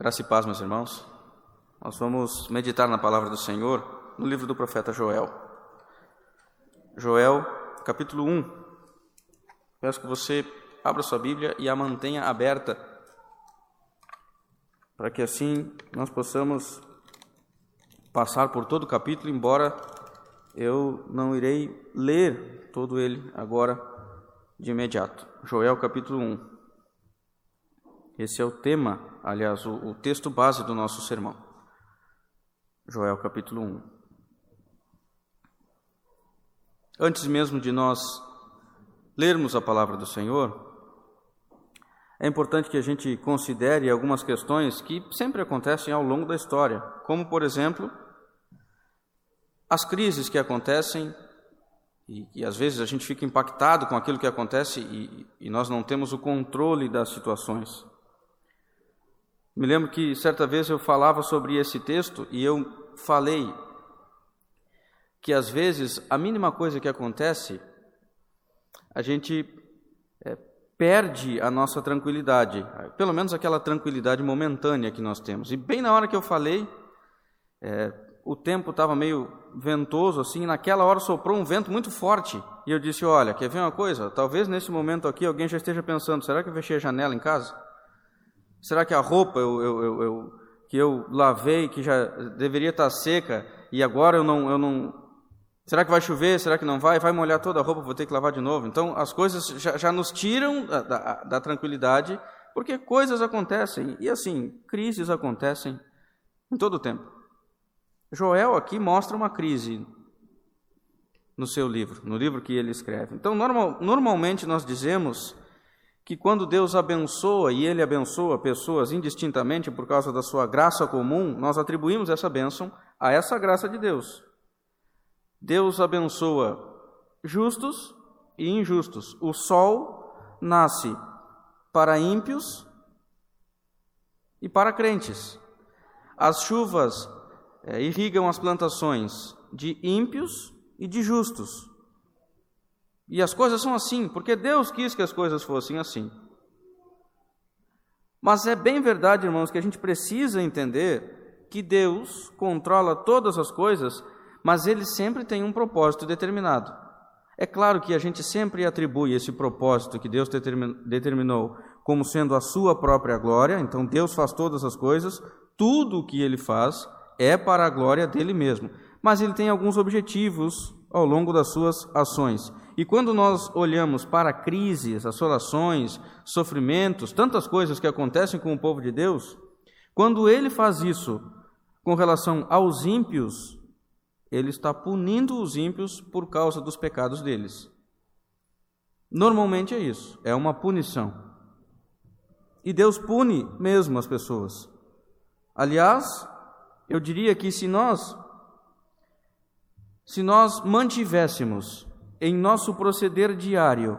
Graça e paz, meus irmãos. Nós vamos meditar na palavra do Senhor no livro do profeta Joel. Joel, capítulo 1. Peço que você abra sua Bíblia e a mantenha aberta, para que assim nós possamos passar por todo o capítulo, embora eu não irei ler todo ele agora de imediato. Joel, capítulo 1. Esse é o tema, aliás, o, o texto base do nosso sermão. Joel capítulo 1. Antes mesmo de nós lermos a palavra do Senhor, é importante que a gente considere algumas questões que sempre acontecem ao longo da história, como, por exemplo, as crises que acontecem e, e às vezes a gente fica impactado com aquilo que acontece e, e nós não temos o controle das situações. Me lembro que certa vez eu falava sobre esse texto e eu falei que às vezes a mínima coisa que acontece, a gente é, perde a nossa tranquilidade, pelo menos aquela tranquilidade momentânea que nós temos. E bem na hora que eu falei, é, o tempo estava meio ventoso assim, naquela hora soprou um vento muito forte. E eu disse: Olha, quer ver uma coisa? Talvez nesse momento aqui alguém já esteja pensando: será que eu fechei a janela em casa? Será que a roupa eu, eu, eu, que eu lavei, que já deveria estar seca, e agora eu não, eu não. Será que vai chover? Será que não vai? Vai molhar toda a roupa, vou ter que lavar de novo. Então as coisas já, já nos tiram da, da, da tranquilidade, porque coisas acontecem, e assim, crises acontecem em todo o tempo. Joel aqui mostra uma crise no seu livro, no livro que ele escreve. Então, normal, normalmente nós dizemos que quando Deus abençoa e Ele abençoa pessoas indistintamente por causa da sua graça comum, nós atribuímos essa bênção a essa graça de Deus. Deus abençoa justos e injustos. O sol nasce para ímpios e para crentes. As chuvas é, irrigam as plantações de ímpios e de justos. E as coisas são assim, porque Deus quis que as coisas fossem assim. Mas é bem verdade, irmãos, que a gente precisa entender que Deus controla todas as coisas, mas Ele sempre tem um propósito determinado. É claro que a gente sempre atribui esse propósito que Deus determinou como sendo a sua própria glória, então Deus faz todas as coisas, tudo o que Ele faz é para a glória dele mesmo. Mas Ele tem alguns objetivos ao longo das suas ações. E quando nós olhamos para crises, assolações, sofrimentos, tantas coisas que acontecem com o povo de Deus, quando ele faz isso com relação aos ímpios, ele está punindo os ímpios por causa dos pecados deles. Normalmente é isso, é uma punição. E Deus pune mesmo as pessoas. Aliás, eu diria que se nós se nós mantivéssemos em nosso proceder diário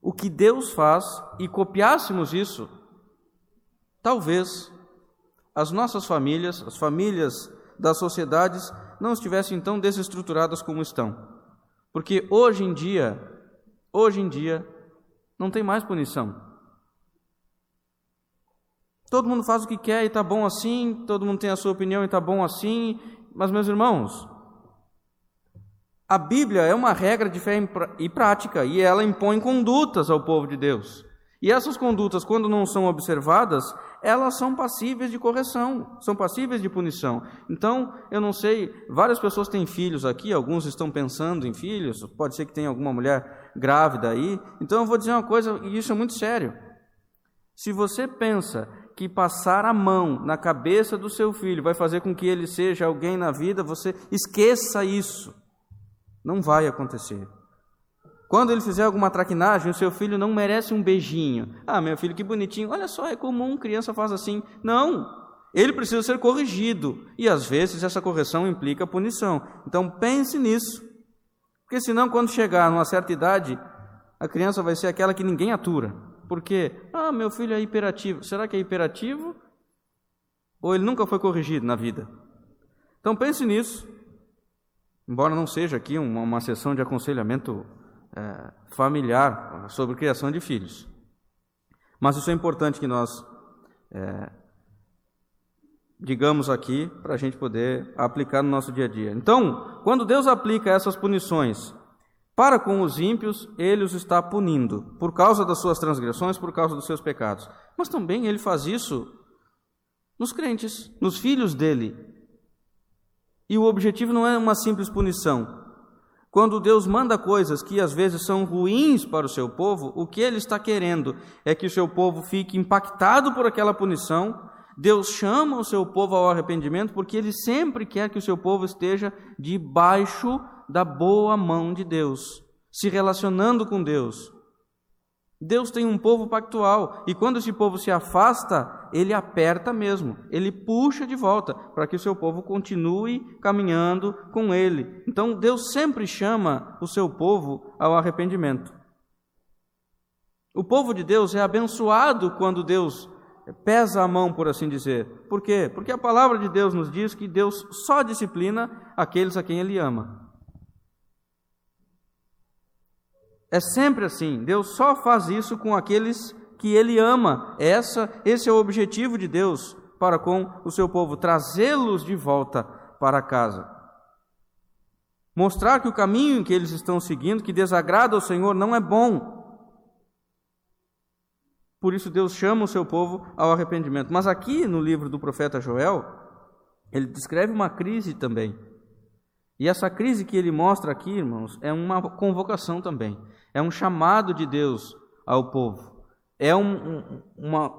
o que Deus faz e copiássemos isso, talvez as nossas famílias, as famílias das sociedades, não estivessem tão desestruturadas como estão. Porque hoje em dia, hoje em dia, não tem mais punição. Todo mundo faz o que quer e está bom assim, todo mundo tem a sua opinião e está bom assim, mas, meus irmãos, a Bíblia é uma regra de fé e prática e ela impõe condutas ao povo de Deus. E essas condutas, quando não são observadas, elas são passíveis de correção, são passíveis de punição. Então, eu não sei, várias pessoas têm filhos aqui, alguns estão pensando em filhos, pode ser que tenha alguma mulher grávida aí. Então, eu vou dizer uma coisa, e isso é muito sério. Se você pensa que passar a mão na cabeça do seu filho vai fazer com que ele seja alguém na vida, você esqueça isso. Não vai acontecer. Quando ele fizer alguma traquinagem, o seu filho não merece um beijinho. Ah, meu filho, que bonitinho. Olha só, é comum, criança faz assim. Não. Ele precisa ser corrigido. E às vezes essa correção implica punição. Então pense nisso. Porque senão, quando chegar numa certa idade, a criança vai ser aquela que ninguém atura. Porque, ah, meu filho é hiperativo. Será que é hiperativo? Ou ele nunca foi corrigido na vida? Então pense nisso. Embora não seja aqui uma, uma sessão de aconselhamento é, familiar sobre criação de filhos. Mas isso é importante que nós é, digamos aqui, para a gente poder aplicar no nosso dia a dia. Então, quando Deus aplica essas punições para com os ímpios, ele os está punindo por causa das suas transgressões, por causa dos seus pecados. Mas também ele faz isso nos crentes, nos filhos dele. E o objetivo não é uma simples punição. Quando Deus manda coisas que às vezes são ruins para o seu povo, o que ele está querendo é que o seu povo fique impactado por aquela punição. Deus chama o seu povo ao arrependimento porque ele sempre quer que o seu povo esteja debaixo da boa mão de Deus, se relacionando com Deus. Deus tem um povo pactual e quando esse povo se afasta, ele aperta mesmo, ele puxa de volta para que o seu povo continue caminhando com ele. Então Deus sempre chama o seu povo ao arrependimento. O povo de Deus é abençoado quando Deus pesa a mão, por assim dizer. Por quê? Porque a palavra de Deus nos diz que Deus só disciplina aqueles a quem ele ama. É sempre assim. Deus só faz isso com aqueles que Ele ama. Essa, esse é o objetivo de Deus para com o seu povo, trazê-los de volta para casa. Mostrar que o caminho que eles estão seguindo, que desagrada ao Senhor, não é bom. Por isso Deus chama o seu povo ao arrependimento. Mas aqui no livro do profeta Joel, ele descreve uma crise também. E essa crise que ele mostra aqui, irmãos, é uma convocação também. É um chamado de Deus ao povo. É um, um, uma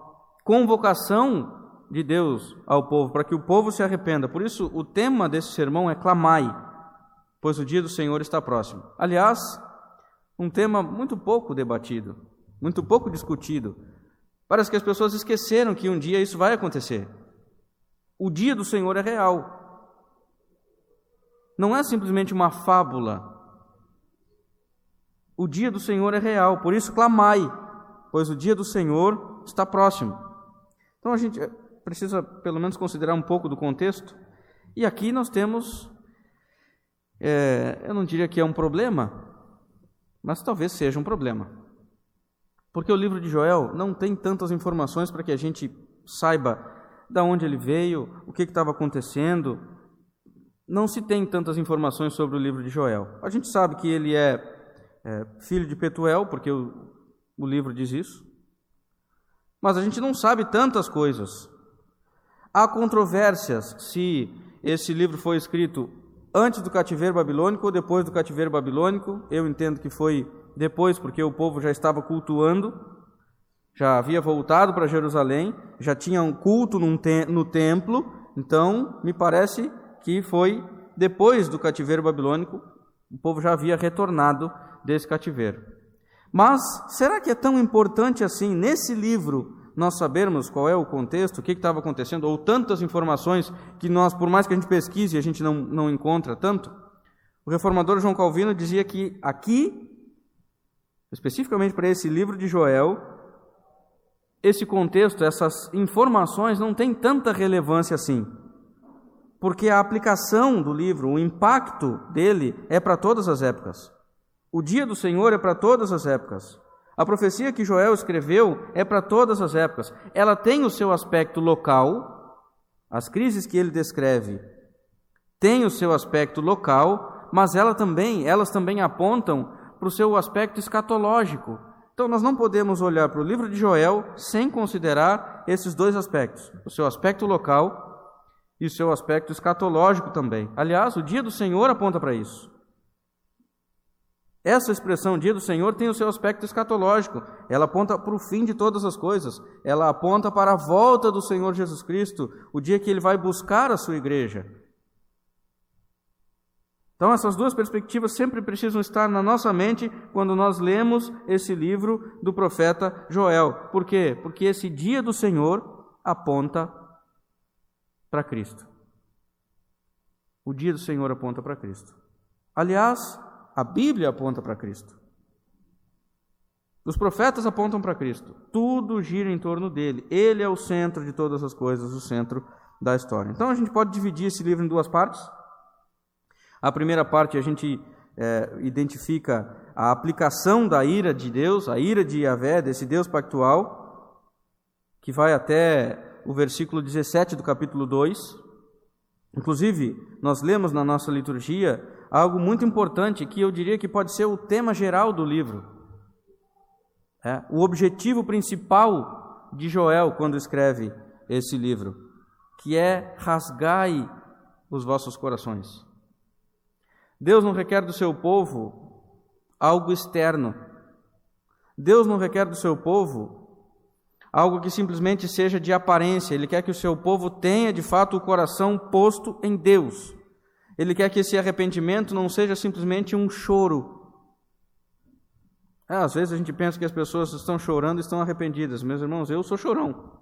convocação de Deus ao povo, para que o povo se arrependa. Por isso, o tema desse sermão é clamai, pois o dia do Senhor está próximo. Aliás, um tema muito pouco debatido, muito pouco discutido. Parece que as pessoas esqueceram que um dia isso vai acontecer. O dia do Senhor é real não é simplesmente uma fábula. O dia do Senhor é real, por isso clamai, pois o dia do Senhor está próximo. Então a gente precisa pelo menos considerar um pouco do contexto. E aqui nós temos, é, eu não diria que é um problema, mas talvez seja um problema. Porque o livro de Joel não tem tantas informações para que a gente saiba de onde ele veio, o que estava acontecendo, não se tem tantas informações sobre o livro de Joel. A gente sabe que ele é, é filho de Petuel, porque o, o livro diz isso, mas a gente não sabe tantas coisas. Há controvérsias se esse livro foi escrito antes do cativeiro babilônico ou depois do cativeiro babilônico. Eu entendo que foi depois, porque o povo já estava cultuando, já havia voltado para Jerusalém, já tinha um culto no templo, então me parece que foi depois do cativeiro babilônico, o povo já havia retornado desse cativeiro. Mas será que é tão importante assim nesse livro nós sabermos qual é o contexto, o que estava acontecendo, ou tantas informações que nós, por mais que a gente pesquise, a gente não, não encontra tanto? O reformador João Calvino dizia que aqui, especificamente para esse livro de Joel, esse contexto, essas informações não têm tanta relevância assim porque a aplicação do livro, o impacto dele é para todas as épocas. O dia do Senhor é para todas as épocas. A profecia que Joel escreveu é para todas as épocas. Ela tem o seu aspecto local, as crises que ele descreve têm o seu aspecto local, mas ela também, elas também apontam para o seu aspecto escatológico. Então nós não podemos olhar para o livro de Joel sem considerar esses dois aspectos: o seu aspecto local e seu aspecto escatológico também. Aliás, o dia do Senhor aponta para isso. Essa expressão dia do Senhor tem o seu aspecto escatológico. Ela aponta para o fim de todas as coisas. Ela aponta para a volta do Senhor Jesus Cristo, o dia que ele vai buscar a sua igreja. Então, essas duas perspectivas sempre precisam estar na nossa mente quando nós lemos esse livro do profeta Joel. Por quê? Porque esse dia do Senhor aponta para Cristo. O dia do Senhor aponta para Cristo. Aliás, a Bíblia aponta para Cristo. Os profetas apontam para Cristo. Tudo gira em torno dele. Ele é o centro de todas as coisas, o centro da história. Então a gente pode dividir esse livro em duas partes. A primeira parte a gente é, identifica a aplicação da ira de Deus, a ira de Yahvé, desse Deus pactual, que vai até o versículo 17 do capítulo 2. Inclusive, nós lemos na nossa liturgia algo muito importante que eu diria que pode ser o tema geral do livro. É, o objetivo principal de Joel quando escreve esse livro, que é rasgai os vossos corações. Deus não requer do seu povo algo externo. Deus não requer do seu povo algo que simplesmente seja de aparência. Ele quer que o seu povo tenha de fato o coração posto em Deus. Ele quer que esse arrependimento não seja simplesmente um choro. É, às vezes a gente pensa que as pessoas estão chorando e estão arrependidas. Meus irmãos, eu sou chorão.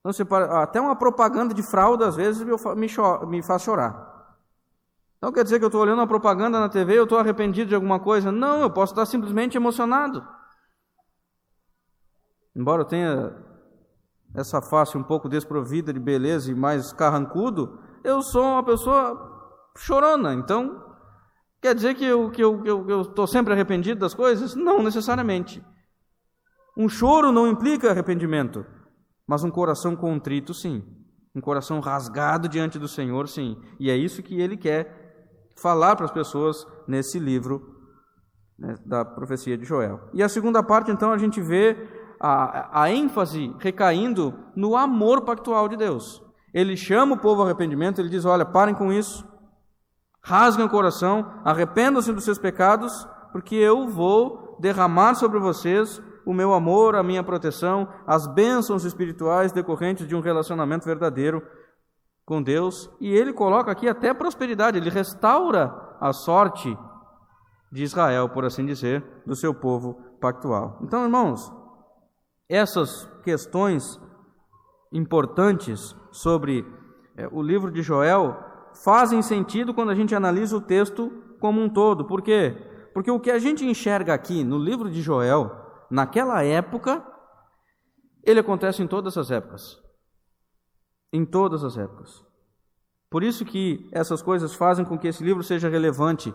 Então, até uma propaganda de fralda, às vezes, me, me faz chorar. Então quer dizer que eu estou olhando uma propaganda na TV e eu estou arrependido de alguma coisa? Não, eu posso estar simplesmente emocionado. Embora eu tenha essa face um pouco desprovida de beleza e mais carrancudo, eu sou uma pessoa chorona. Então, quer dizer que eu estou que eu, que eu, eu sempre arrependido das coisas? Não necessariamente. Um choro não implica arrependimento, mas um coração contrito, sim. Um coração rasgado diante do Senhor, sim. E é isso que ele quer falar para as pessoas nesse livro né, da profecia de Joel. E a segunda parte, então, a gente vê a, a ênfase recaindo no amor pactual de Deus. Ele chama o povo ao arrependimento, ele diz: Olha, parem com isso, rasguem o coração, arrependam-se dos seus pecados, porque eu vou derramar sobre vocês o meu amor, a minha proteção, as bênçãos espirituais decorrentes de um relacionamento verdadeiro com Deus, e ele coloca aqui até prosperidade, ele restaura a sorte de Israel, por assim dizer, do seu povo pactual. Então, irmãos, essas questões importantes sobre é, o livro de Joel fazem sentido quando a gente analisa o texto como um todo. Por quê? Porque o que a gente enxerga aqui no livro de Joel, naquela época, ele acontece em todas as épocas em todas as épocas. Por isso que essas coisas fazem com que esse livro seja relevante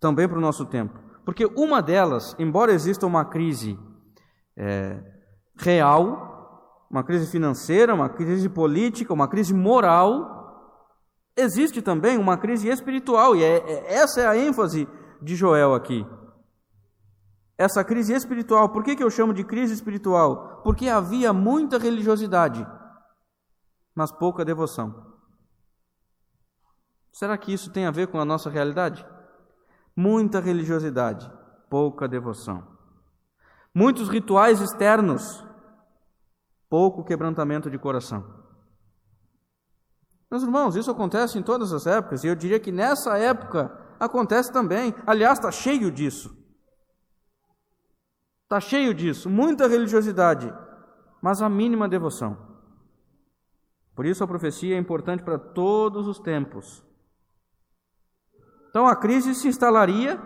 também para o nosso tempo. Porque uma delas, embora exista uma crise é, real, uma crise financeira, uma crise política, uma crise moral, existe também uma crise espiritual, e é, é, essa é a ênfase de Joel aqui. Essa crise espiritual, por que, que eu chamo de crise espiritual? Porque havia muita religiosidade mas pouca devoção. Será que isso tem a ver com a nossa realidade? Muita religiosidade, pouca devoção. Muitos rituais externos, pouco quebrantamento de coração. Meus irmãos, isso acontece em todas as épocas, e eu diria que nessa época acontece também. Aliás, está cheio disso. Está cheio disso, muita religiosidade, mas a mínima devoção. Por isso a profecia é importante para todos os tempos. Então a crise se instalaria,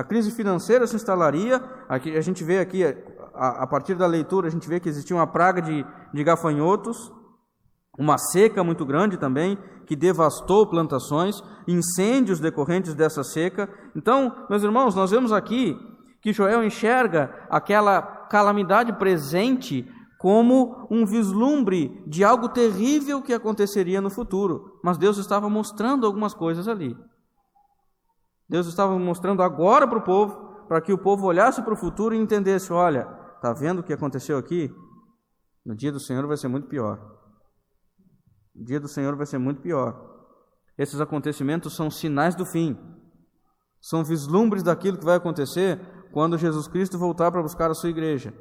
a crise financeira se instalaria. Aqui, a gente vê aqui, a, a partir da leitura, a gente vê que existia uma praga de, de gafanhotos, uma seca muito grande também, que devastou plantações, incêndios decorrentes dessa seca. Então, meus irmãos, nós vemos aqui que Joel enxerga aquela calamidade presente como um vislumbre de algo terrível que aconteceria no futuro. Mas Deus estava mostrando algumas coisas ali. Deus estava mostrando agora para o povo, para que o povo olhasse para o futuro e entendesse: olha, está vendo o que aconteceu aqui? No dia do Senhor vai ser muito pior. O dia do Senhor vai ser muito pior. Esses acontecimentos são sinais do fim. São vislumbres daquilo que vai acontecer quando Jesus Cristo voltar para buscar a sua igreja.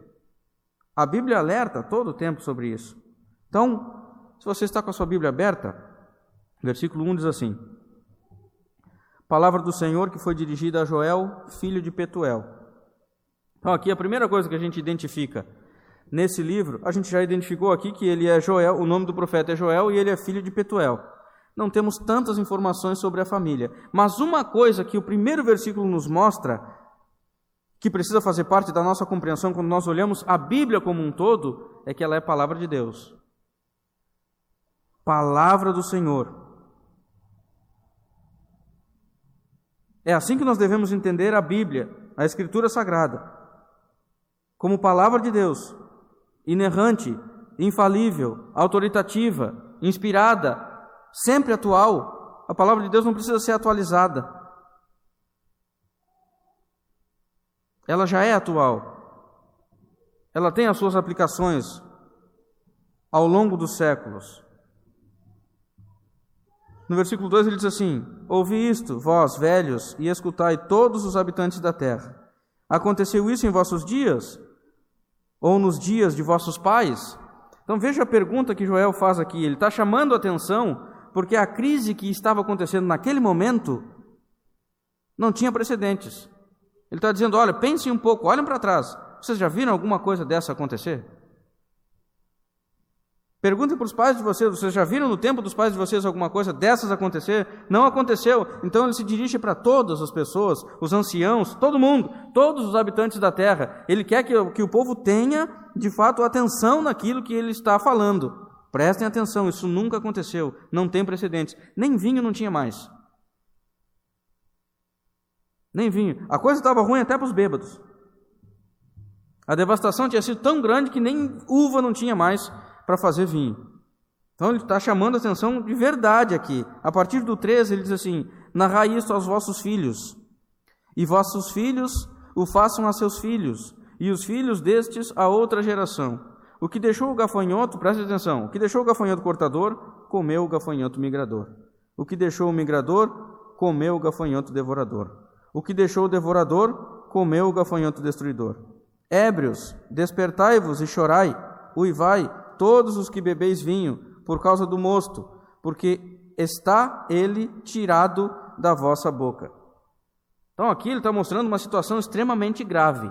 A Bíblia alerta todo o tempo sobre isso. Então, se você está com a sua Bíblia aberta, versículo 1 diz assim: Palavra do Senhor que foi dirigida a Joel, filho de Petuel. Então, aqui a primeira coisa que a gente identifica nesse livro, a gente já identificou aqui que ele é Joel, o nome do profeta é Joel e ele é filho de Petuel. Não temos tantas informações sobre a família, mas uma coisa que o primeiro versículo nos mostra que precisa fazer parte da nossa compreensão quando nós olhamos a Bíblia como um todo, é que ela é palavra de Deus. Palavra do Senhor. É assim que nós devemos entender a Bíblia, a Escritura Sagrada, como palavra de Deus, inerrante, infalível, autoritativa, inspirada, sempre atual. A palavra de Deus não precisa ser atualizada. Ela já é atual. Ela tem as suas aplicações ao longo dos séculos. No versículo 2 ele diz assim: Ouvi isto, vós, velhos, e escutai todos os habitantes da terra. Aconteceu isso em vossos dias? Ou nos dias de vossos pais? Então veja a pergunta que Joel faz aqui. Ele está chamando a atenção porque a crise que estava acontecendo naquele momento não tinha precedentes. Ele está dizendo: olha, pensem um pouco, olhem para trás. Vocês já viram alguma coisa dessa acontecer? Perguntem para os pais de vocês, vocês já viram no tempo dos pais de vocês alguma coisa dessas acontecer? Não aconteceu. Então ele se dirige para todas as pessoas, os anciãos, todo mundo, todos os habitantes da terra. Ele quer que, que o povo tenha, de fato, atenção naquilo que ele está falando. Prestem atenção, isso nunca aconteceu, não tem precedentes. Nem vinho não tinha mais. Nem vinho. A coisa estava ruim até para os bêbados. A devastação tinha sido tão grande que nem uva não tinha mais para fazer vinho. Então ele está chamando a atenção de verdade aqui. A partir do 13 ele diz assim: Narrai isso aos vossos filhos, e vossos filhos o façam a seus filhos, e os filhos destes a outra geração. O que deixou o gafanhoto, preste atenção, o que deixou o gafanhoto cortador, comeu o gafanhoto migrador. O que deixou o migrador, comeu o gafanhoto devorador. O que deixou o devorador, comeu o gafanhoto destruidor. Ébrios, despertai-vos e chorai, uivai, todos os que bebeis vinho, por causa do mosto, porque está ele tirado da vossa boca. Então aqui ele está mostrando uma situação extremamente grave.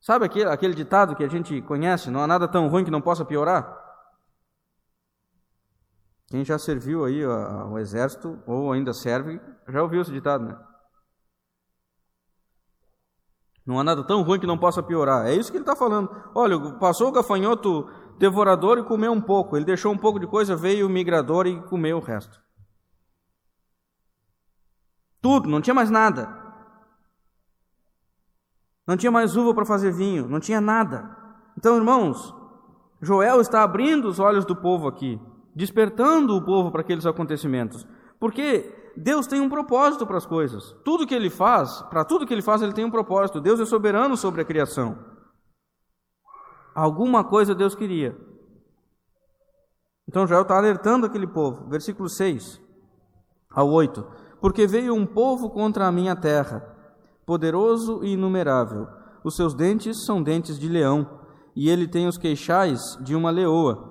Sabe aquele, aquele ditado que a gente conhece? Não há nada tão ruim que não possa piorar? Quem já serviu aí ao exército ou ainda serve, já ouviu esse ditado, né? Não há nada tão ruim que não possa piorar. É isso que ele está falando. Olha, passou o gafanhoto devorador e comeu um pouco. Ele deixou um pouco de coisa, veio o migrador e comeu o resto. Tudo, não tinha mais nada. Não tinha mais uva para fazer vinho, não tinha nada. Então, irmãos, Joel está abrindo os olhos do povo aqui, despertando o povo para aqueles acontecimentos. Porque Deus tem um propósito para as coisas. Tudo que ele faz, para tudo que ele faz, ele tem um propósito. Deus é soberano sobre a criação. Alguma coisa Deus queria. Então Joel está alertando aquele povo. Versículo 6 ao 8. Porque veio um povo contra a minha terra, poderoso e inumerável. Os seus dentes são dentes de leão, e ele tem os queixais de uma leoa.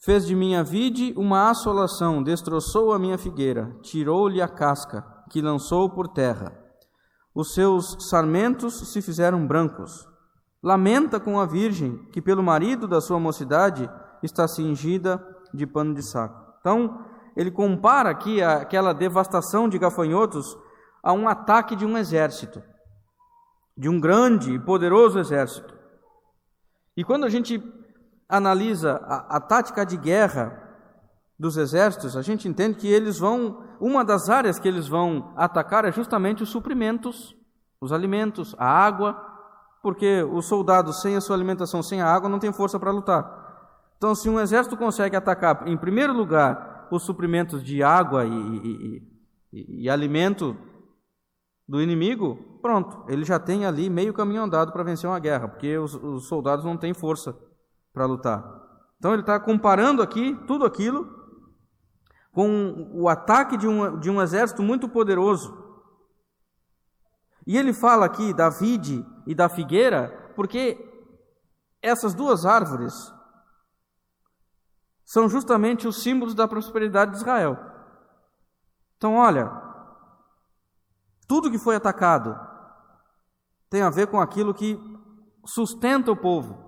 Fez de minha vide uma assolação, destroçou a minha figueira, tirou-lhe a casca, que lançou por terra. Os seus sarmentos se fizeram brancos, Lamenta com a virgem que, pelo marido da sua mocidade, está cingida de pano de saco. Então, ele compara aqui aquela devastação de gafanhotos a um ataque de um exército, de um grande e poderoso exército. E quando a gente analisa a, a tática de guerra dos exércitos, a gente entende que eles vão, uma das áreas que eles vão atacar é justamente os suprimentos, os alimentos, a água, porque os soldados sem a sua alimentação, sem a água, não têm força para lutar. Então, se um exército consegue atacar, em primeiro lugar, os suprimentos de água e, e, e, e alimento do inimigo, pronto, ele já tem ali meio caminho andado para vencer uma guerra, porque os, os soldados não têm força para lutar. Então, ele está comparando aqui tudo aquilo com o ataque de um, de um exército muito poderoso. E ele fala aqui da vide e da figueira, porque essas duas árvores são justamente os símbolos da prosperidade de Israel. Então, olha, tudo que foi atacado tem a ver com aquilo que sustenta o povo.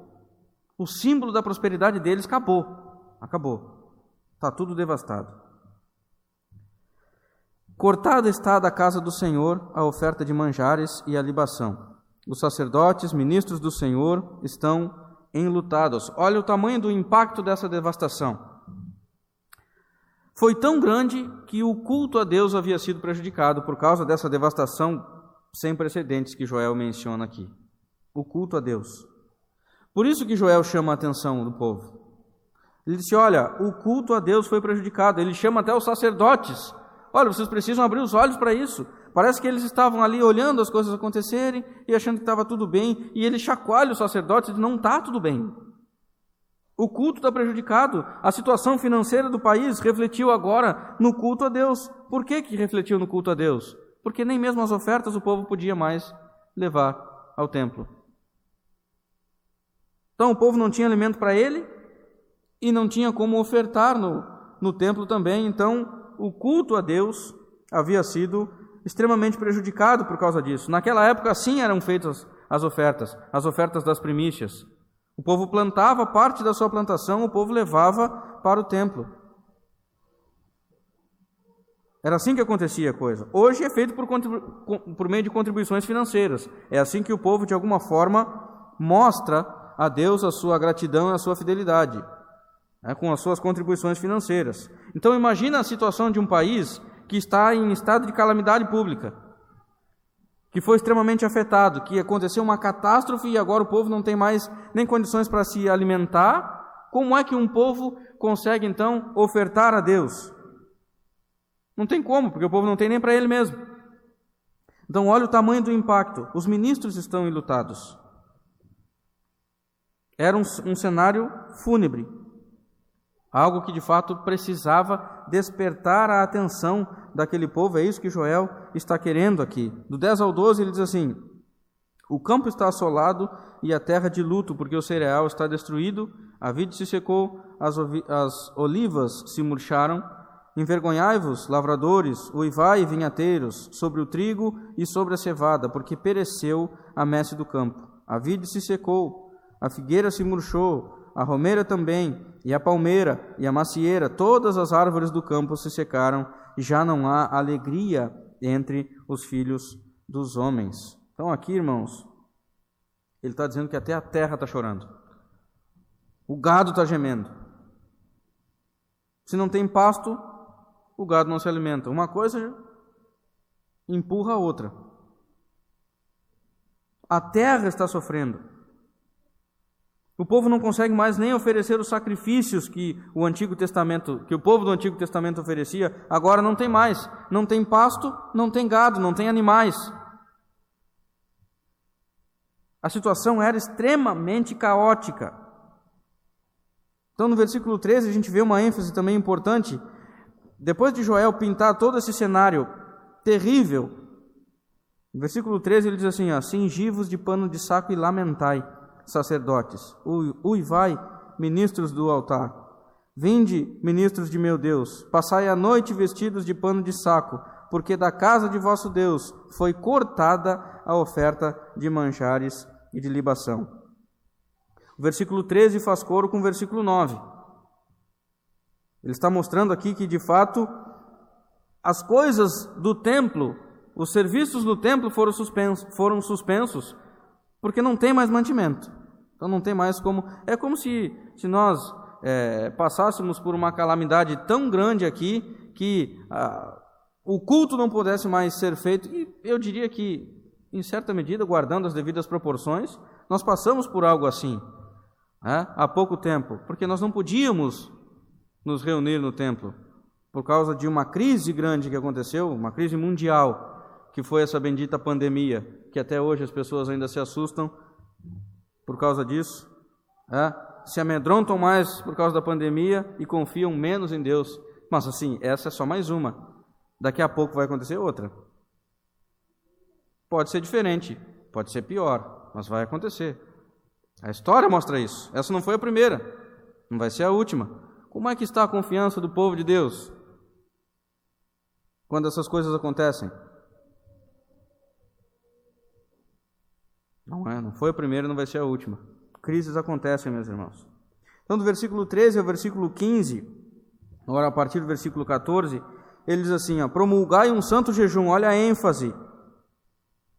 O símbolo da prosperidade deles acabou. Acabou. Está tudo devastado. Cortada está da casa do Senhor a oferta de manjares e a libação. Os sacerdotes, ministros do Senhor, estão enlutados. Olha o tamanho do impacto dessa devastação. Foi tão grande que o culto a Deus havia sido prejudicado por causa dessa devastação sem precedentes que Joel menciona aqui. O culto a Deus. Por isso que Joel chama a atenção do povo. Ele disse: Olha, o culto a Deus foi prejudicado. Ele chama até os sacerdotes. Olha, vocês precisam abrir os olhos para isso. Parece que eles estavam ali olhando as coisas acontecerem e achando que estava tudo bem. E ele chacoalha os sacerdotes e Não está tudo bem. O culto está prejudicado. A situação financeira do país refletiu agora no culto a Deus. Por que, que refletiu no culto a Deus? Porque nem mesmo as ofertas o povo podia mais levar ao templo. Então o povo não tinha alimento para ele e não tinha como ofertar no, no templo também. Então o culto a Deus havia sido extremamente prejudicado por causa disso. Naquela época, assim eram feitas as ofertas, as ofertas das primícias. O povo plantava parte da sua plantação, o povo levava para o templo. Era assim que acontecia a coisa. Hoje é feito por, por meio de contribuições financeiras. É assim que o povo, de alguma forma, mostra a Deus a sua gratidão e a sua fidelidade, né, com as suas contribuições financeiras. Então imagina a situação de um país que está em estado de calamidade pública, que foi extremamente afetado, que aconteceu uma catástrofe e agora o povo não tem mais nem condições para se alimentar. Como é que um povo consegue então ofertar a Deus? Não tem como, porque o povo não tem nem para ele mesmo. Então, olha o tamanho do impacto. Os ministros estão enlutados. Era um, um cenário fúnebre, algo que de fato precisava despertar a atenção daquele povo. É isso que Joel está querendo aqui. Do 10 ao 12 ele diz assim: O campo está assolado e a terra de luto, porque o cereal está destruído, a vide se secou, as, as olivas se murcharam. Envergonhai-vos, lavradores, uivai, vinhateiros, sobre o trigo e sobre a cevada, porque pereceu a messe do campo. A vide se secou, a figueira se murchou, a romeira também, e a palmeira e a macieira, todas as árvores do campo se secaram, e já não há alegria entre os filhos dos homens. Então, aqui, irmãos, ele está dizendo que até a terra está chorando, o gado está gemendo. Se não tem pasto, o gado não se alimenta. Uma coisa empurra a outra. A terra está sofrendo. O povo não consegue mais nem oferecer os sacrifícios que o Antigo Testamento, que o povo do Antigo Testamento oferecia, agora não tem mais. Não tem pasto, não tem gado, não tem animais. A situação era extremamente caótica. Então, no versículo 13, a gente vê uma ênfase também importante. Depois de Joel pintar todo esse cenário terrível, no versículo 13 ele diz assim: ó, Cingivos de pano de saco e lamentai sacerdotes, uivai, ministros do altar. Vinde, ministros de meu Deus, passai a noite vestidos de pano de saco, porque da casa de vosso Deus foi cortada a oferta de manjares e de libação. O versículo 13 faz coro com o versículo 9. Ele está mostrando aqui que, de fato, as coisas do templo, os serviços do templo foram suspensos, foram suspensos porque não tem mais mantimento. Então não tem mais como. É como se, se nós é, passássemos por uma calamidade tão grande aqui que ah, o culto não pudesse mais ser feito. E eu diria que, em certa medida, guardando as devidas proporções, nós passamos por algo assim né, há pouco tempo, porque nós não podíamos nos reunir no templo por causa de uma crise grande que aconteceu, uma crise mundial que foi essa bendita pandemia, que até hoje as pessoas ainda se assustam por causa disso, é? se amedrontam mais por causa da pandemia e confiam menos em Deus. Mas assim, essa é só mais uma. Daqui a pouco vai acontecer outra. Pode ser diferente, pode ser pior, mas vai acontecer. A história mostra isso. Essa não foi a primeira, não vai ser a última. Como é que está a confiança do povo de Deus quando essas coisas acontecem? Não é, não foi a primeira, não vai ser a última. Crises acontecem, meus irmãos. Então, do versículo 13 ao versículo 15, agora a partir do versículo 14, ele diz assim: ó, promulgai um santo jejum, olha a ênfase,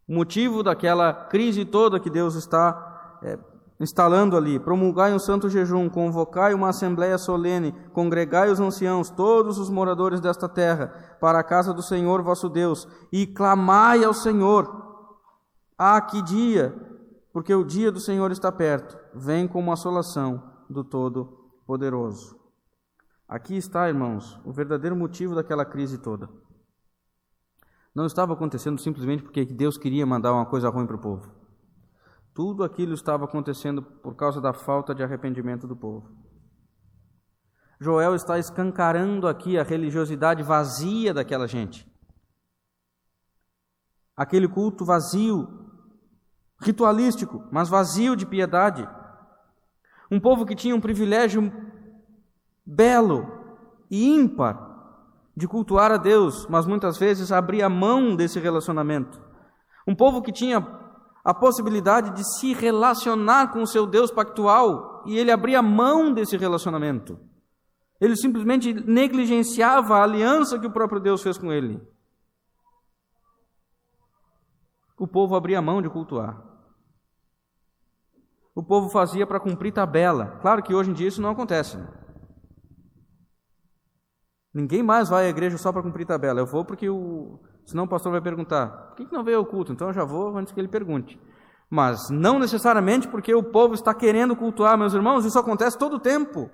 o motivo daquela crise toda que Deus está é, instalando ali. Promulgai um santo jejum, convocai uma assembléia solene, congregai os anciãos, todos os moradores desta terra, para a casa do Senhor vosso Deus, e clamai ao Senhor ah, que dia porque o dia do Senhor está perto, vem como assolação do Todo-Poderoso. Aqui está, irmãos, o verdadeiro motivo daquela crise toda. Não estava acontecendo simplesmente porque Deus queria mandar uma coisa ruim para o povo. Tudo aquilo estava acontecendo por causa da falta de arrependimento do povo. Joel está escancarando aqui a religiosidade vazia daquela gente. Aquele culto vazio, ritualístico, mas vazio de piedade. Um povo que tinha um privilégio belo e ímpar de cultuar a Deus, mas muitas vezes abria mão desse relacionamento. Um povo que tinha a possibilidade de se relacionar com o seu Deus pactual e ele abria mão desse relacionamento. Ele simplesmente negligenciava a aliança que o próprio Deus fez com ele. O povo abria mão de cultuar. O povo fazia para cumprir tabela. Claro que hoje em dia isso não acontece. Ninguém mais vai à igreja só para cumprir tabela. Eu vou porque o. Senão o pastor vai perguntar: por que não veio ao culto? Então eu já vou antes que ele pergunte. Mas não necessariamente porque o povo está querendo cultuar, meus irmãos, isso acontece todo o tempo.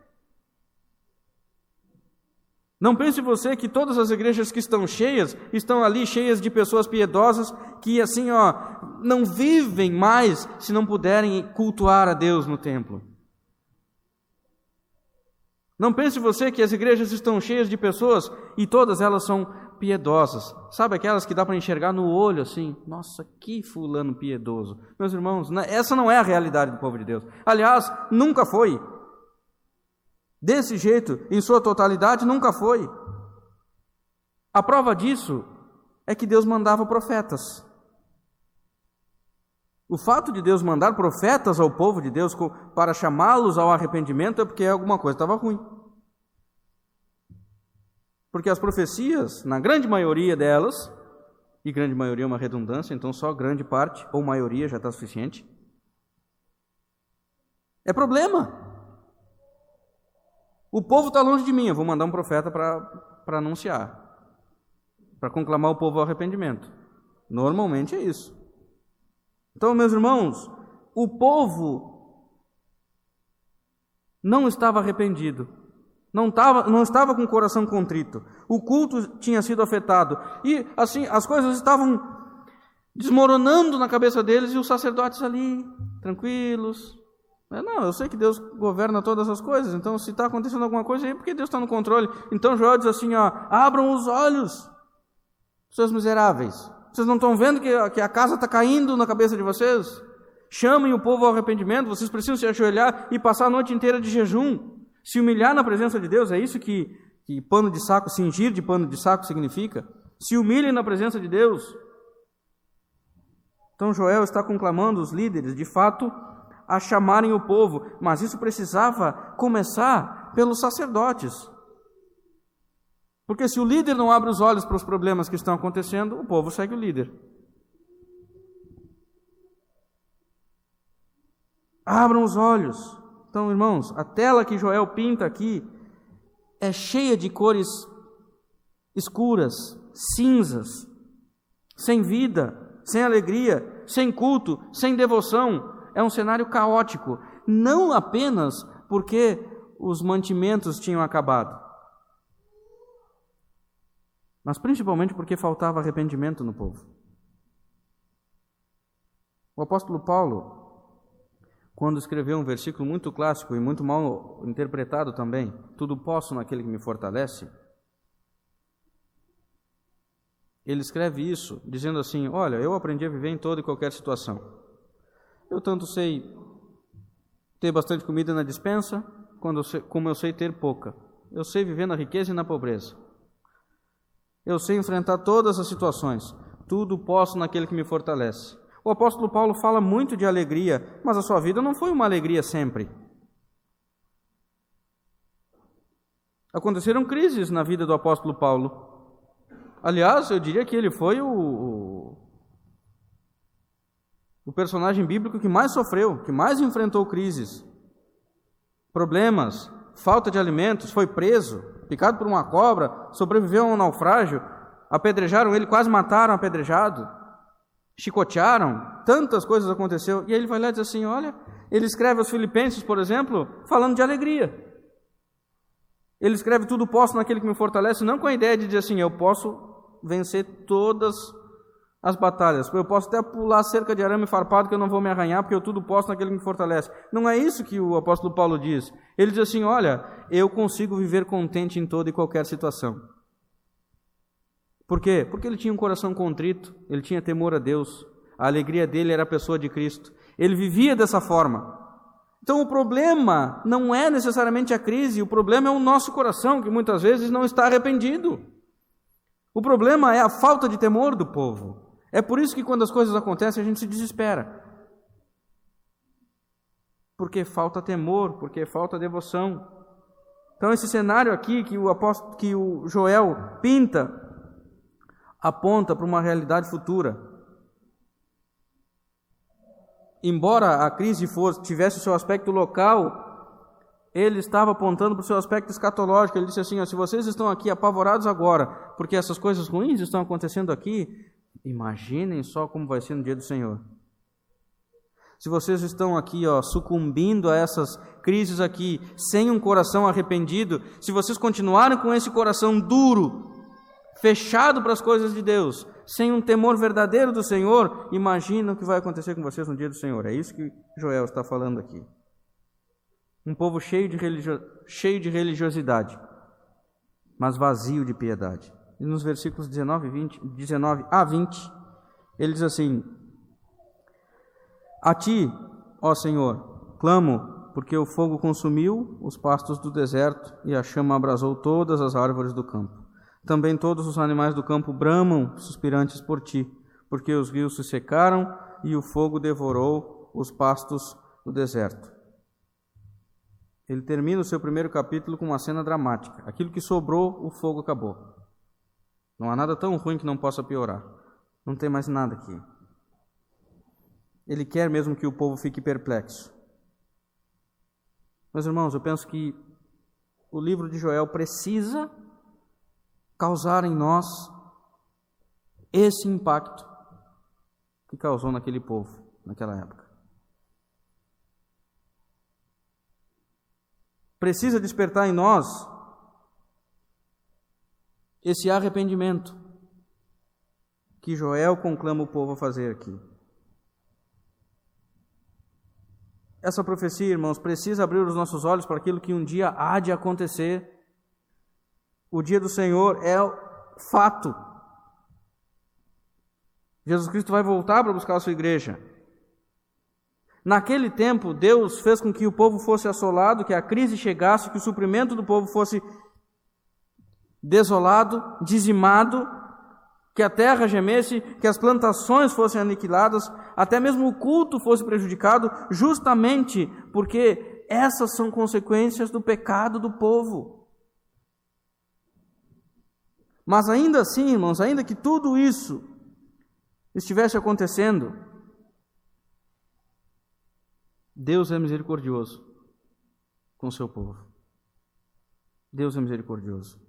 Não pense você que todas as igrejas que estão cheias, estão ali cheias de pessoas piedosas que assim, ó, não vivem mais se não puderem cultuar a Deus no templo. Não pense você que as igrejas estão cheias de pessoas e todas elas são piedosas. Sabe aquelas que dá para enxergar no olho assim? Nossa, que fulano piedoso. Meus irmãos, essa não é a realidade do povo de Deus. Aliás, nunca foi. Desse jeito, em sua totalidade, nunca foi. A prova disso é que Deus mandava profetas. O fato de Deus mandar profetas ao povo de Deus para chamá-los ao arrependimento é porque alguma coisa estava ruim. Porque as profecias, na grande maioria delas, e grande maioria é uma redundância, então só grande parte ou maioria já está suficiente, é problema. O povo está longe de mim, eu vou mandar um profeta para anunciar, para conclamar o povo ao arrependimento. Normalmente é isso. Então, meus irmãos, o povo não estava arrependido, não, tava, não estava com o coração contrito, o culto tinha sido afetado, e assim, as coisas estavam desmoronando na cabeça deles e os sacerdotes ali, tranquilos. Não, eu sei que Deus governa todas as coisas, então se está acontecendo alguma coisa é porque Deus está no controle. Então Joel diz assim: ó, abram os olhos, seus miseráveis, vocês não estão vendo que, que a casa está caindo na cabeça de vocês? Chamem o povo ao arrependimento, vocês precisam se ajoelhar e passar a noite inteira de jejum. Se humilhar na presença de Deus, é isso que, que pano de saco, cingir de pano de saco significa. Se humilhem na presença de Deus. Então Joel está conclamando os líderes, de fato, a chamarem o povo, mas isso precisava começar pelos sacerdotes. Porque se o líder não abre os olhos para os problemas que estão acontecendo, o povo segue o líder. Abram os olhos. Então, irmãos, a tela que Joel pinta aqui é cheia de cores escuras, cinzas, sem vida, sem alegria, sem culto, sem devoção. É um cenário caótico, não apenas porque os mantimentos tinham acabado, mas principalmente porque faltava arrependimento no povo. O apóstolo Paulo, quando escreveu um versículo muito clássico e muito mal interpretado também, tudo posso naquele que me fortalece, ele escreve isso dizendo assim: Olha, eu aprendi a viver em toda e qualquer situação. Eu tanto sei ter bastante comida na dispensa, quando eu sei, como eu sei ter pouca. Eu sei viver na riqueza e na pobreza. Eu sei enfrentar todas as situações. Tudo posso naquele que me fortalece. O apóstolo Paulo fala muito de alegria, mas a sua vida não foi uma alegria sempre. Aconteceram crises na vida do apóstolo Paulo. Aliás, eu diria que ele foi o, o, o personagem bíblico que mais sofreu, que mais enfrentou crises, problemas, falta de alimentos, foi preso, picado por uma cobra, sobreviveu a um naufrágio, apedrejaram ele, quase mataram apedrejado. chicotearam, tantas coisas aconteceram, e ele vai lá e diz assim: olha, ele escreve aos Filipenses, por exemplo, falando de alegria. Ele escreve tudo posso naquele que me fortalece, não com a ideia de dizer assim, eu posso vencer todas as batalhas, eu posso até pular cerca de arame farpado que eu não vou me arranhar, porque eu tudo posso naquele que me fortalece. Não é isso que o apóstolo Paulo diz. Ele diz assim: olha, eu consigo viver contente em toda e qualquer situação. Por quê? Porque ele tinha um coração contrito, ele tinha temor a Deus, a alegria dele era a pessoa de Cristo. Ele vivia dessa forma. Então o problema não é necessariamente a crise, o problema é o nosso coração, que muitas vezes não está arrependido. O problema é a falta de temor do povo. É por isso que quando as coisas acontecem a gente se desespera. Porque falta temor, porque falta devoção. Então esse cenário aqui que o apóstolo, que o Joel pinta aponta para uma realidade futura. Embora a crise fosse, tivesse o seu aspecto local, ele estava apontando para o seu aspecto escatológico. Ele disse assim: ó, se vocês estão aqui apavorados agora, porque essas coisas ruins estão acontecendo aqui, imaginem só como vai ser no dia do Senhor. Se vocês estão aqui, ó, sucumbindo a essas crises aqui, sem um coração arrependido, se vocês continuarem com esse coração duro, fechado para as coisas de Deus, sem um temor verdadeiro do Senhor, imagina o que vai acontecer com vocês no dia do Senhor. É isso que Joel está falando aqui. Um povo cheio de, religio... cheio de religiosidade, mas vazio de piedade. Nos versículos 19, 20, 19 a 20, ele diz assim: A ti, ó Senhor, clamo, porque o fogo consumiu os pastos do deserto e a chama abrasou todas as árvores do campo. Também todos os animais do campo bramam, suspirantes por ti, porque os rios se secaram e o fogo devorou os pastos do deserto. Ele termina o seu primeiro capítulo com uma cena dramática. Aquilo que sobrou, o fogo acabou. Não há nada tão ruim que não possa piorar. Não tem mais nada aqui. Ele quer mesmo que o povo fique perplexo. Meus irmãos, eu penso que o livro de Joel precisa causar em nós esse impacto que causou naquele povo, naquela época. Precisa despertar em nós esse arrependimento que Joel conclama o povo a fazer aqui. Essa profecia, irmãos, precisa abrir os nossos olhos para aquilo que um dia há de acontecer o dia do Senhor é fato. Jesus Cristo vai voltar para buscar a sua igreja. Naquele tempo, Deus fez com que o povo fosse assolado, que a crise chegasse, que o suprimento do povo fosse desolado, dizimado, que a terra gemesse, que as plantações fossem aniquiladas, até mesmo o culto fosse prejudicado, justamente porque essas são consequências do pecado do povo. Mas ainda assim, irmãos, ainda que tudo isso estivesse acontecendo, Deus é misericordioso com seu povo. Deus é misericordioso.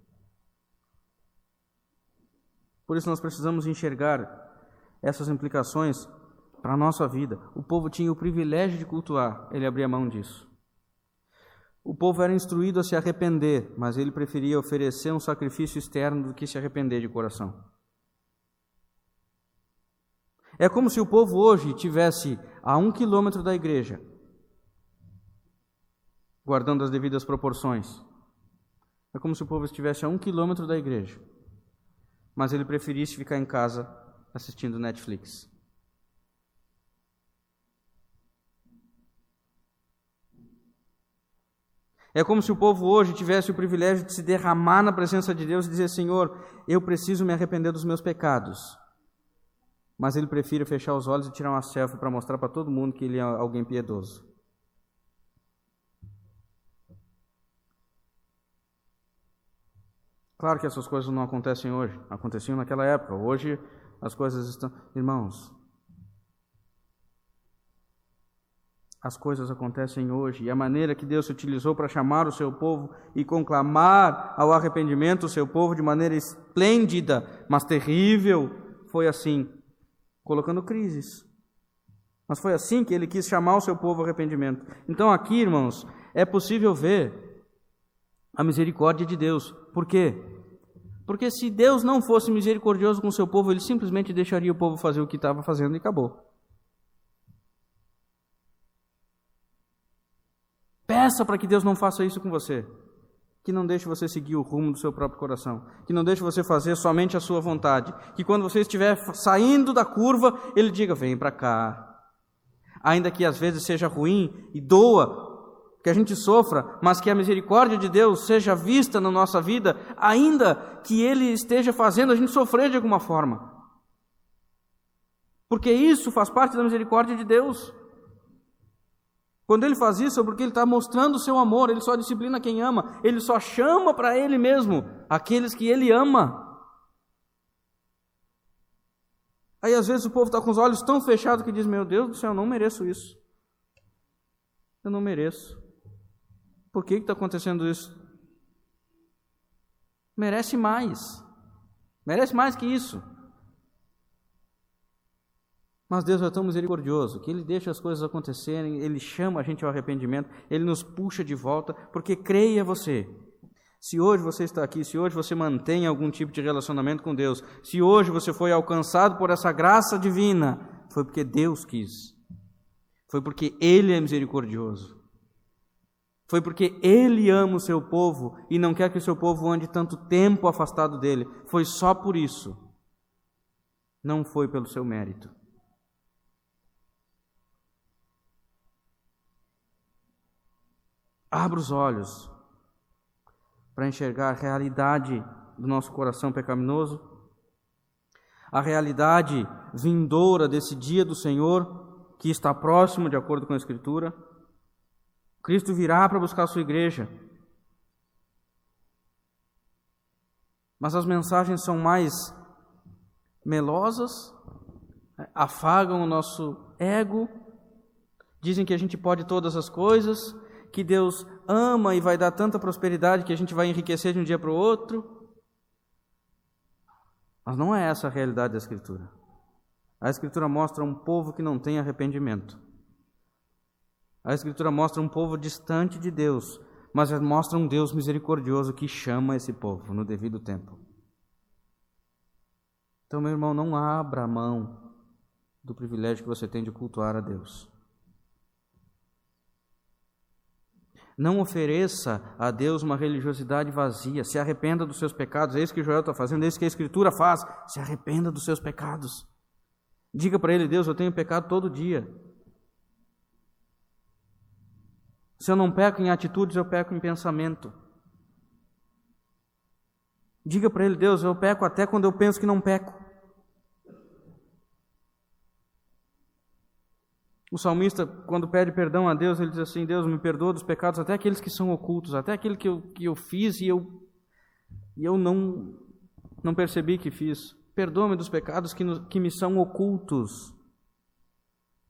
Por isso nós precisamos enxergar essas implicações para a nossa vida. O povo tinha o privilégio de cultuar, ele abria mão disso. O povo era instruído a se arrepender, mas ele preferia oferecer um sacrifício externo do que se arrepender de coração. É como se o povo hoje tivesse a um quilômetro da igreja, guardando as devidas proporções. É como se o povo estivesse a um quilômetro da igreja, mas ele preferisse ficar em casa assistindo Netflix. É como se o povo hoje tivesse o privilégio de se derramar na presença de Deus e dizer: Senhor, eu preciso me arrepender dos meus pecados. Mas ele prefere fechar os olhos e tirar uma selfie para mostrar para todo mundo que ele é alguém piedoso. Claro que essas coisas não acontecem hoje, aconteciam naquela época. Hoje as coisas estão. Irmãos, as coisas acontecem hoje. E a maneira que Deus utilizou para chamar o seu povo e conclamar ao arrependimento o seu povo de maneira esplêndida, mas terrível, foi assim, colocando crises. Mas foi assim que ele quis chamar o seu povo ao arrependimento. Então, aqui, irmãos, é possível ver a misericórdia de Deus. Por quê? Porque se Deus não fosse misericordioso com seu povo, ele simplesmente deixaria o povo fazer o que estava fazendo e acabou. Peça para que Deus não faça isso com você. Que não deixe você seguir o rumo do seu próprio coração. Que não deixe você fazer somente a sua vontade. Que quando você estiver saindo da curva, Ele diga: vem para cá. Ainda que às vezes seja ruim e doa, que a gente sofra, mas que a misericórdia de Deus seja vista na nossa vida, ainda que Ele esteja fazendo a gente sofrer de alguma forma. Porque isso faz parte da misericórdia de Deus. Quando ele faz isso é porque ele está mostrando o seu amor, ele só disciplina quem ama, ele só chama para ele mesmo aqueles que ele ama. Aí às vezes o povo está com os olhos tão fechados que diz: Meu Deus do céu, eu não mereço isso. Eu não mereço. Por que está acontecendo isso? Merece mais. Merece mais que isso. Mas Deus é tão misericordioso que Ele deixa as coisas acontecerem, Ele chama a gente ao arrependimento, Ele nos puxa de volta, porque creia você. Se hoje você está aqui, se hoje você mantém algum tipo de relacionamento com Deus, se hoje você foi alcançado por essa graça divina, foi porque Deus quis. Foi porque Ele é misericordioso. Foi porque Ele ama o seu povo e não quer que o seu povo ande tanto tempo afastado dele. Foi só por isso. Não foi pelo seu mérito. Abra os olhos para enxergar a realidade do nosso coração pecaminoso, a realidade vindoura desse dia do Senhor que está próximo, de acordo com a Escritura. Cristo virá para buscar a sua igreja. Mas as mensagens são mais melosas, né, afagam o nosso ego, dizem que a gente pode todas as coisas, que Deus ama e vai dar tanta prosperidade que a gente vai enriquecer de um dia para o outro. Mas não é essa a realidade da Escritura. A Escritura mostra um povo que não tem arrependimento. A Escritura mostra um povo distante de Deus, mas mostra um Deus misericordioso que chama esse povo no devido tempo. Então, meu irmão, não abra a mão do privilégio que você tem de cultuar a Deus. Não ofereça a Deus uma religiosidade vazia. Se arrependa dos seus pecados. É isso que Joel está fazendo, é isso que a Escritura faz. Se arrependa dos seus pecados. Diga para ele: Deus, eu tenho pecado todo dia. Se eu não peco em atitudes, eu peco em pensamento. Diga para ele, Deus, eu peco até quando eu penso que não peco. O salmista, quando pede perdão a Deus, ele diz assim: Deus, me perdoa dos pecados, até aqueles que são ocultos, até aquele que eu, que eu fiz e eu, e eu não, não percebi que fiz. Perdoa-me dos pecados que, que me são ocultos.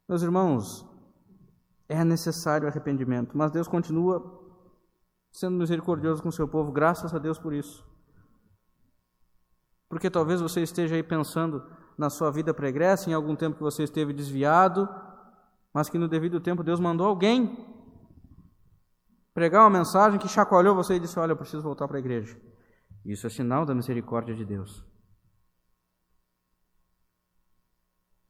Meus irmãos, é necessário arrependimento, mas Deus continua sendo misericordioso com seu povo, graças a Deus por isso. Porque talvez você esteja aí pensando na sua vida pregressa, em algum tempo que você esteve desviado, mas que no devido tempo Deus mandou alguém pregar uma mensagem que chacoalhou você e disse: Olha, eu preciso voltar para a igreja. Isso é sinal da misericórdia de Deus.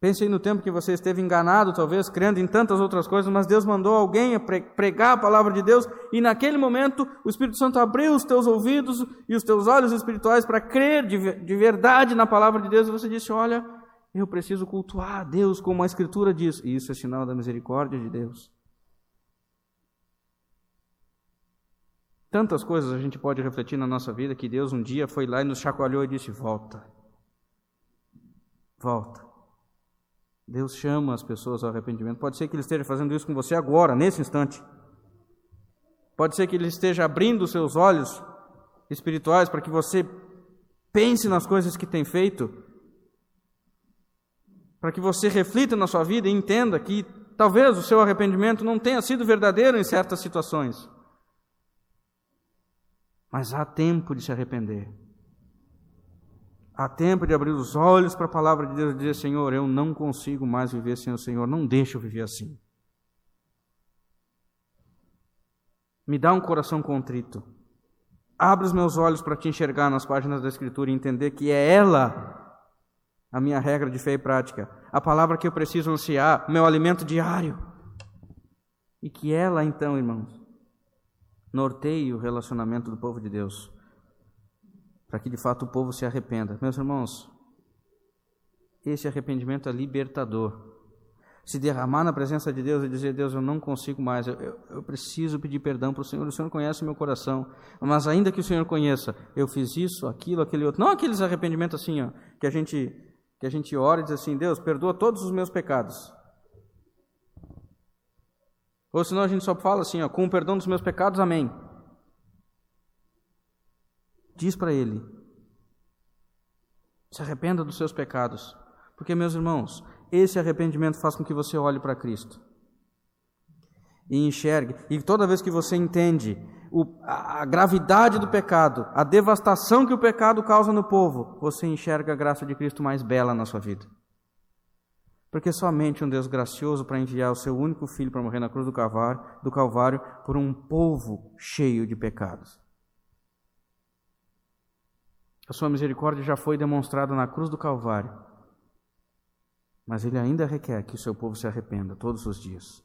Pense aí no tempo que você esteve enganado, talvez, crendo em tantas outras coisas, mas Deus mandou alguém pregar a palavra de Deus, e naquele momento o Espírito Santo abriu os teus ouvidos e os teus olhos espirituais para crer de, verdade na palavra de Deus, e você disse: Olha, eu preciso cultuar a Deus como a Escritura diz. E isso é sinal da misericórdia de Deus. Tantas coisas a gente pode refletir na nossa vida que Deus um dia foi lá e nos chacoalhou e disse: Volta. Volta. Deus chama as pessoas ao arrependimento. Pode ser que Ele esteja fazendo isso com você agora, nesse instante. Pode ser que Ele esteja abrindo os seus olhos espirituais para que você pense nas coisas que tem feito, para que você reflita na sua vida e entenda que talvez o seu arrependimento não tenha sido verdadeiro em certas situações. Mas há tempo de se arrepender. Há tempo de abrir os olhos para a palavra de Deus e dizer: Senhor, eu não consigo mais viver sem o Senhor, não deixa eu viver assim. Me dá um coração contrito. Abre os meus olhos para te enxergar nas páginas da Escritura e entender que é ela a minha regra de fé e prática, a palavra que eu preciso anunciar, meu alimento diário. E que ela, então, irmãos, norteie o relacionamento do povo de Deus, para que de fato o povo se arrependa. Meus irmãos, esse arrependimento é libertador. Se derramar na presença de Deus e dizer: Deus, eu não consigo mais, eu, eu, eu preciso pedir perdão para o Senhor. O Senhor conhece o meu coração, mas ainda que o Senhor conheça, eu fiz isso, aquilo, aquele outro. Não aqueles arrependimentos assim, ó, que a gente que a gente ora e diz assim: Deus, perdoa todos os meus pecados. Ou senão a gente só fala assim, ó, com o perdão dos meus pecados, amém. Diz para ele: se arrependa dos seus pecados. Porque, meus irmãos, esse arrependimento faz com que você olhe para Cristo e enxergue. E toda vez que você entende o, a, a gravidade do pecado, a devastação que o pecado causa no povo, você enxerga a graça de Cristo mais bela na sua vida. Porque somente um Deus gracioso para enviar o seu único filho para morrer na cruz do Calvário, do Calvário por um povo cheio de pecados. A sua misericórdia já foi demonstrada na cruz do Calvário. Mas ele ainda requer que o seu povo se arrependa todos os dias.